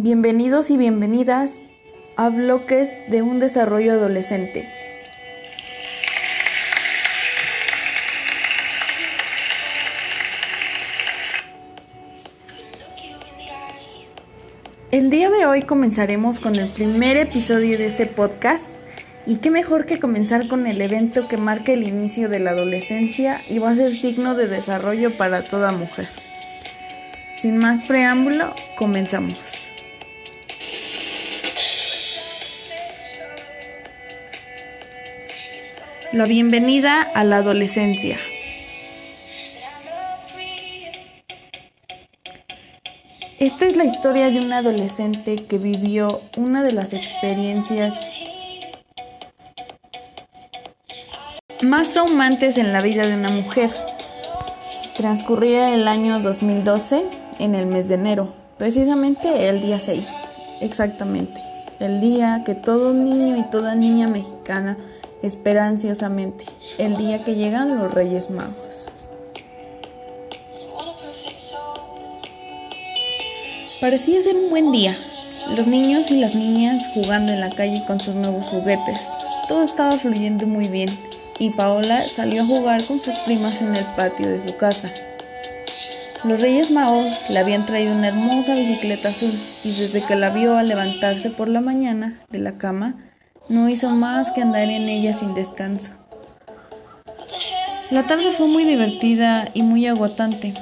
Bienvenidos y bienvenidas a bloques de un desarrollo adolescente. El día de hoy comenzaremos con el primer episodio de este podcast y qué mejor que comenzar con el evento que marca el inicio de la adolescencia y va a ser signo de desarrollo para toda mujer. Sin más preámbulo, comenzamos. La bienvenida a la adolescencia. Esta es la historia de un adolescente que vivió una de las experiencias más traumantes en la vida de una mujer. Transcurría el año 2012 en el mes de enero, precisamente el día 6, exactamente, el día que todo niño y toda niña mexicana espera ansiosamente, el día que llegan los Reyes Magos. Parecía ser un buen día, los niños y las niñas jugando en la calle con sus nuevos juguetes. Todo estaba fluyendo muy bien y Paola salió a jugar con sus primas en el patio de su casa. Los Reyes Magos le habían traído una hermosa bicicleta azul y desde que la vio al levantarse por la mañana de la cama, no hizo más que andar en ella sin descanso. La tarde fue muy divertida y muy agotante.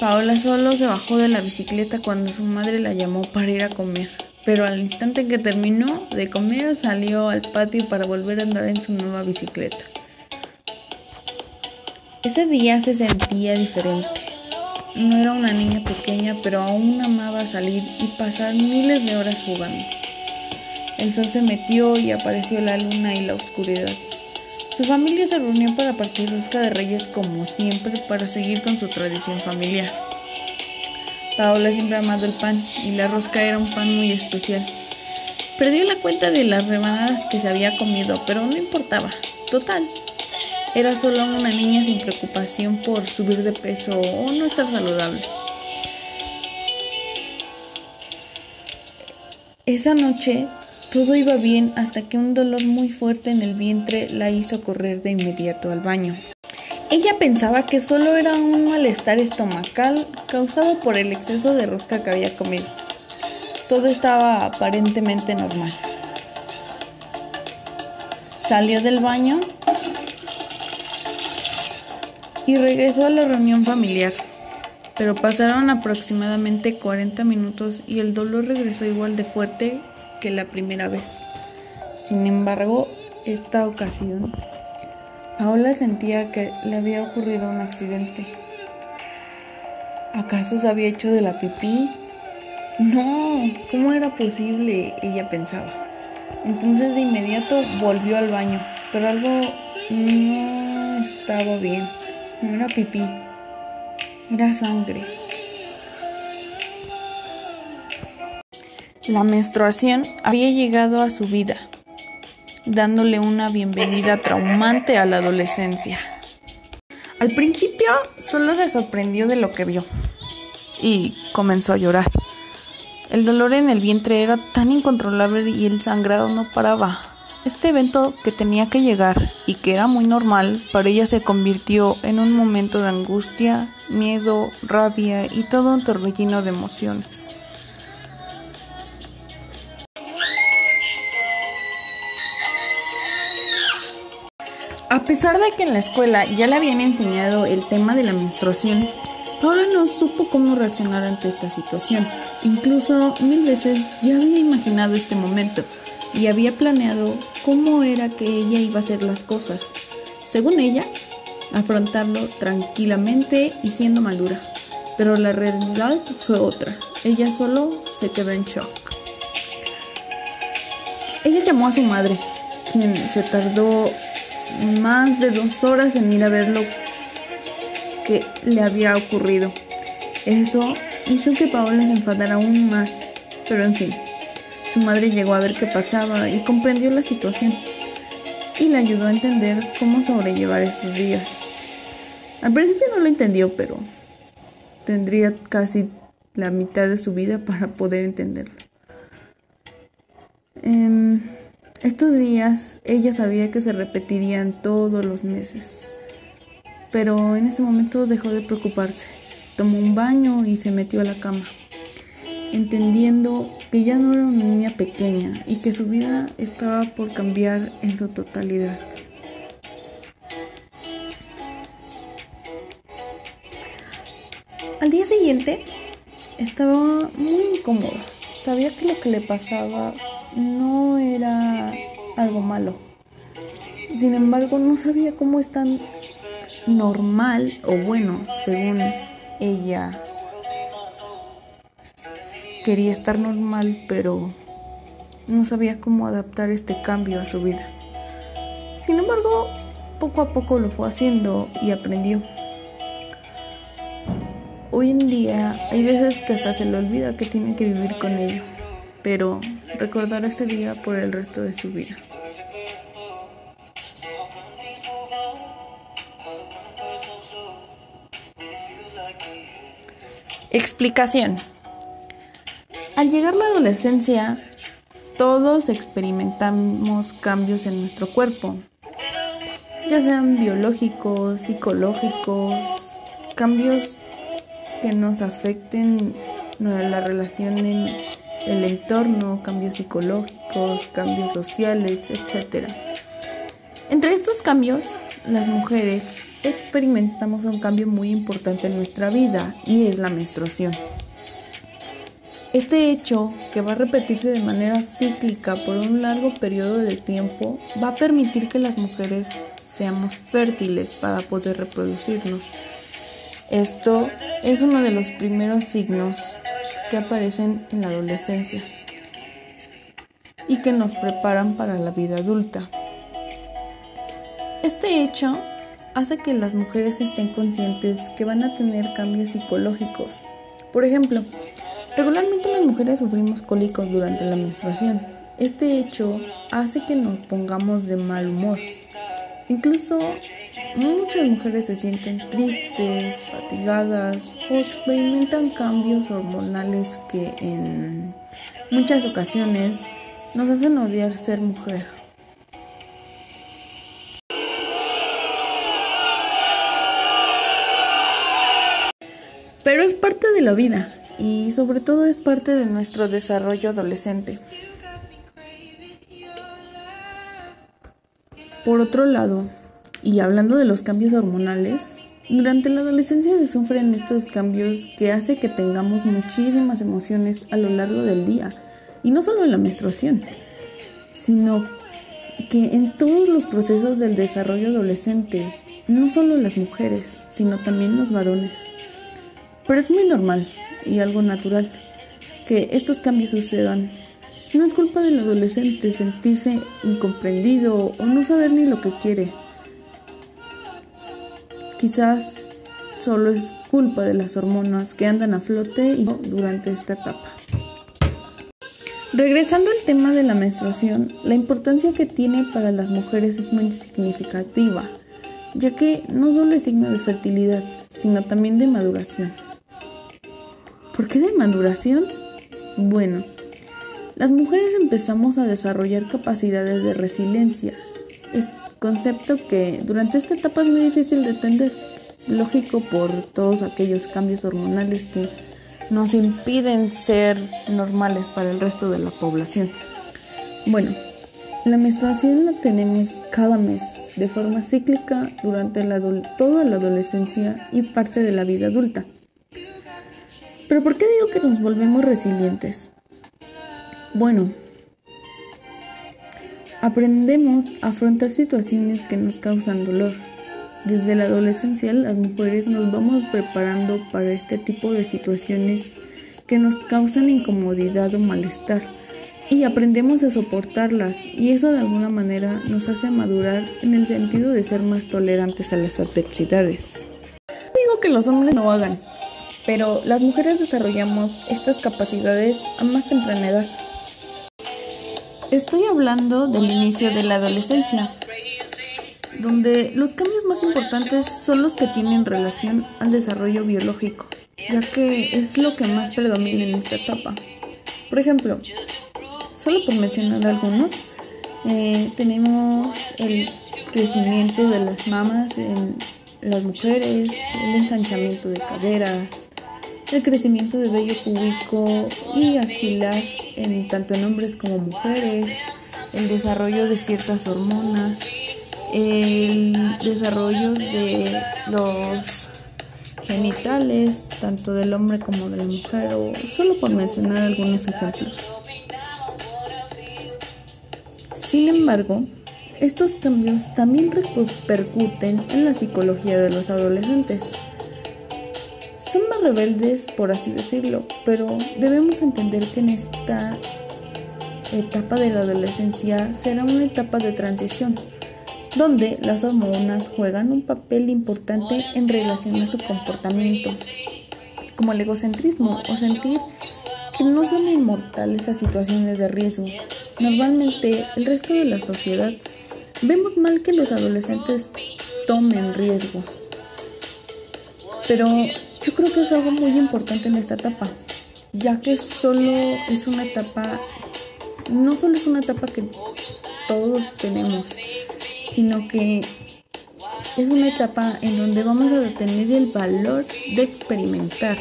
Paola solo se bajó de la bicicleta cuando su madre la llamó para ir a comer, pero al instante que terminó de comer salió al patio para volver a andar en su nueva bicicleta. Ese día se sentía diferente. No era una niña pequeña, pero aún amaba salir y pasar miles de horas jugando. El sol se metió y apareció la luna y la oscuridad. Su familia se reunió para partir rosca de reyes como siempre para seguir con su tradición familiar. Paola siempre ha amado el pan y la rosca era un pan muy especial. Perdió la cuenta de las rebanadas que se había comido, pero no importaba. Total, era solo una niña sin preocupación por subir de peso o no estar saludable. Esa noche todo iba bien hasta que un dolor muy fuerte en el vientre la hizo correr de inmediato al baño. Ella pensaba que solo era un malestar estomacal causado por el exceso de rosca que había comido. Todo estaba aparentemente normal. Salió del baño y regresó a la reunión familiar. Pero pasaron aproximadamente 40 minutos y el dolor regresó igual de fuerte que la primera vez. Sin embargo, esta ocasión, Paola sentía que le había ocurrido un accidente. ¿Acaso se había hecho de la pipí? No, ¿cómo era posible? Ella pensaba. Entonces de inmediato volvió al baño, pero algo no estaba bien. No era pipí, era sangre. La menstruación había llegado a su vida, dándole una bienvenida traumante a la adolescencia. Al principio solo se sorprendió de lo que vio y comenzó a llorar. El dolor en el vientre era tan incontrolable y el sangrado no paraba. Este evento que tenía que llegar y que era muy normal para ella se convirtió en un momento de angustia, miedo, rabia y todo un torbellino de emociones. A pesar de que en la escuela ya le habían enseñado el tema de la menstruación, Paula no supo cómo reaccionar ante esta situación. Incluso mil veces ya había imaginado este momento y había planeado cómo era que ella iba a hacer las cosas. Según ella, afrontarlo tranquilamente y siendo madura. Pero la realidad fue otra. Ella solo se quedó en shock. Ella llamó a su madre, quien se tardó más de dos horas en ir a ver lo que le había ocurrido. Eso hizo que Paola se enfadara aún más. Pero en fin, su madre llegó a ver qué pasaba y comprendió la situación y le ayudó a entender cómo sobrellevar esos días. Al principio no lo entendió, pero tendría casi la mitad de su vida para poder entenderlo. Em, estos días ella sabía que se repetirían todos los meses, pero en ese momento dejó de preocuparse. Tomó un baño y se metió a la cama, entendiendo que ya no era una niña pequeña y que su vida estaba por cambiar en su totalidad. Al día siguiente estaba muy incómoda. Sabía que lo que le pasaba no era algo malo. Sin embargo, no sabía cómo es tan normal o bueno, según ella quería estar normal, pero no sabía cómo adaptar este cambio a su vida. Sin embargo, poco a poco lo fue haciendo y aprendió. Hoy en día hay veces que hasta se le olvida que tiene que vivir con ello, pero recordará este día por el resto de su vida. Explicación. Al llegar la adolescencia, todos experimentamos cambios en nuestro cuerpo, ya sean biológicos, psicológicos, cambios que nos afecten la relación en el entorno, cambios psicológicos, cambios sociales, etc. Entre estos cambios, las mujeres experimentamos un cambio muy importante en nuestra vida y es la menstruación. Este hecho, que va a repetirse de manera cíclica por un largo periodo de tiempo, va a permitir que las mujeres seamos fértiles para poder reproducirnos. Esto es uno de los primeros signos que aparecen en la adolescencia y que nos preparan para la vida adulta. Este hecho hace que las mujeres estén conscientes que van a tener cambios psicológicos. Por ejemplo, regularmente las mujeres sufrimos cólicos durante la menstruación. Este hecho hace que nos pongamos de mal humor. Incluso Muchas mujeres se sienten tristes, fatigadas o experimentan cambios hormonales que en muchas ocasiones nos hacen odiar ser mujer. Pero es parte de la vida y sobre todo es parte de nuestro desarrollo adolescente. Por otro lado, y hablando de los cambios hormonales, durante la adolescencia se sufren estos cambios que hace que tengamos muchísimas emociones a lo largo del día. Y no solo en la menstruación, sino que en todos los procesos del desarrollo adolescente, no solo las mujeres, sino también los varones. Pero es muy normal y algo natural que estos cambios sucedan. No es culpa del adolescente sentirse incomprendido o no saber ni lo que quiere. Quizás solo es culpa de las hormonas que andan a flote durante esta etapa. Regresando al tema de la menstruación, la importancia que tiene para las mujeres es muy significativa, ya que no solo es signo de fertilidad, sino también de maduración. ¿Por qué de maduración? Bueno, las mujeres empezamos a desarrollar capacidades de resiliencia, concepto que durante esta etapa es muy difícil de entender, lógico por todos aquellos cambios hormonales que nos impiden ser normales para el resto de la población. Bueno, la menstruación la tenemos cada mes, de forma cíclica durante toda la adolescencia y parte de la vida adulta. Pero ¿por qué digo que nos volvemos resilientes? Bueno, Aprendemos a afrontar situaciones que nos causan dolor. Desde la adolescencia las mujeres nos vamos preparando para este tipo de situaciones que nos causan incomodidad o malestar y aprendemos a soportarlas y eso de alguna manera nos hace madurar en el sentido de ser más tolerantes a las adversidades. digo que los hombres no hagan, pero las mujeres desarrollamos estas capacidades a más temprana edad. Estoy hablando del inicio de la adolescencia, donde los cambios más importantes son los que tienen relación al desarrollo biológico. ya que es lo que más predomina en esta etapa. Por ejemplo, solo por mencionar algunos, eh, tenemos el crecimiento de las mamas en las mujeres, el ensanchamiento de caderas, el crecimiento de vello púbico y axilar en tanto en hombres como mujeres, el desarrollo de ciertas hormonas, el desarrollo de los genitales, tanto del hombre como de la mujer, o solo por mencionar algunos ejemplos. Sin embargo, estos cambios también repercuten en la psicología de los adolescentes. Rebeldes, por así decirlo, pero debemos entender que en esta etapa de la adolescencia será una etapa de transición, donde las hormonas juegan un papel importante en relación a su comportamiento, como el egocentrismo o sentir que no son inmortales a situaciones de riesgo. Normalmente el resto de la sociedad vemos mal que los adolescentes tomen riesgo, pero yo creo que es algo muy importante en esta etapa, ya que solo es una etapa, no solo es una etapa que todos tenemos, sino que es una etapa en donde vamos a tener el valor de experimentar.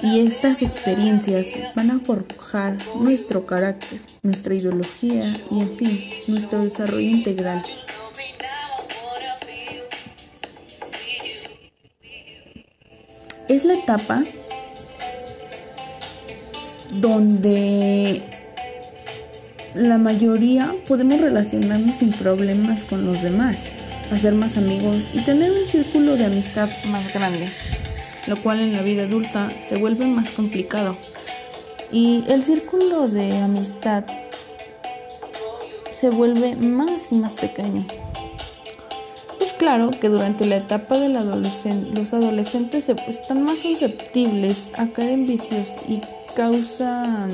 Y estas experiencias van a forjar nuestro carácter, nuestra ideología y en fin, nuestro desarrollo integral. Es la etapa donde la mayoría podemos relacionarnos sin problemas con los demás, hacer más amigos y tener un círculo de amistad más grande, lo cual en la vida adulta se vuelve más complicado. Y el círculo de amistad se vuelve más y más pequeño claro que durante la etapa del adolescente los adolescentes están más susceptibles a caer en vicios y causan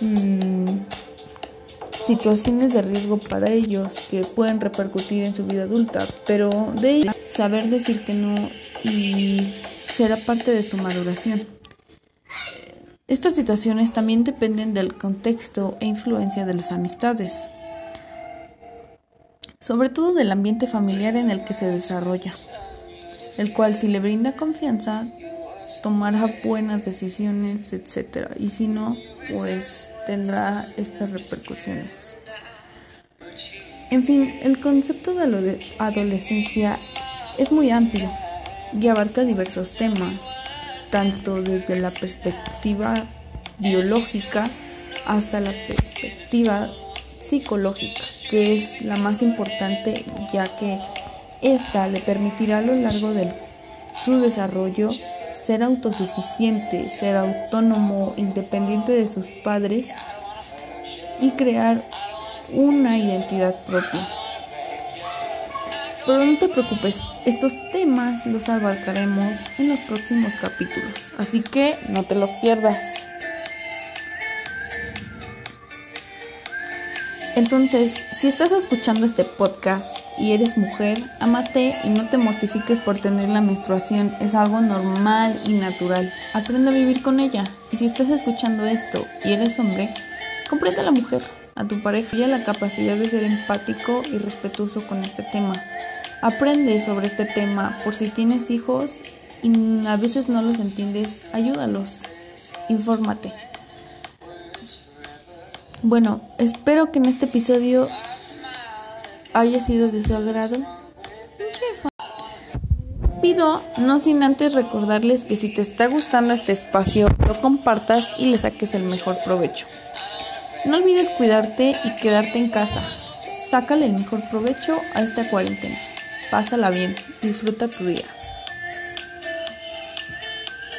mm, situaciones de riesgo para ellos que pueden repercutir en su vida adulta, pero de ahí saber decir que no y será parte de su maduración. Estas situaciones también dependen del contexto e influencia de las amistades sobre todo del ambiente familiar en el que se desarrolla, el cual si le brinda confianza tomará buenas decisiones, etc. Y si no, pues tendrá estas repercusiones. En fin, el concepto de la adolescencia es muy amplio y abarca diversos temas, tanto desde la perspectiva biológica hasta la perspectiva psicológica, que es la más importante ya que esta le permitirá a lo largo de su desarrollo ser autosuficiente, ser autónomo, independiente de sus padres y crear una identidad propia. Pero no te preocupes, estos temas los abarcaremos en los próximos capítulos, así que no te los pierdas. Entonces, si estás escuchando este podcast y eres mujer, amate y no te mortifiques por tener la menstruación. Es algo normal y natural. Aprende a vivir con ella. Y si estás escuchando esto y eres hombre, comprende a la mujer, a tu pareja y a la capacidad de ser empático y respetuoso con este tema. Aprende sobre este tema por si tienes hijos y a veces no los entiendes, ayúdalos. Infórmate. Bueno, espero que en este episodio haya sido de su agrado. Pido, no sin antes recordarles que si te está gustando este espacio, lo compartas y le saques el mejor provecho. No olvides cuidarte y quedarte en casa. Sácale el mejor provecho a esta cuarentena. Pásala bien, disfruta tu día.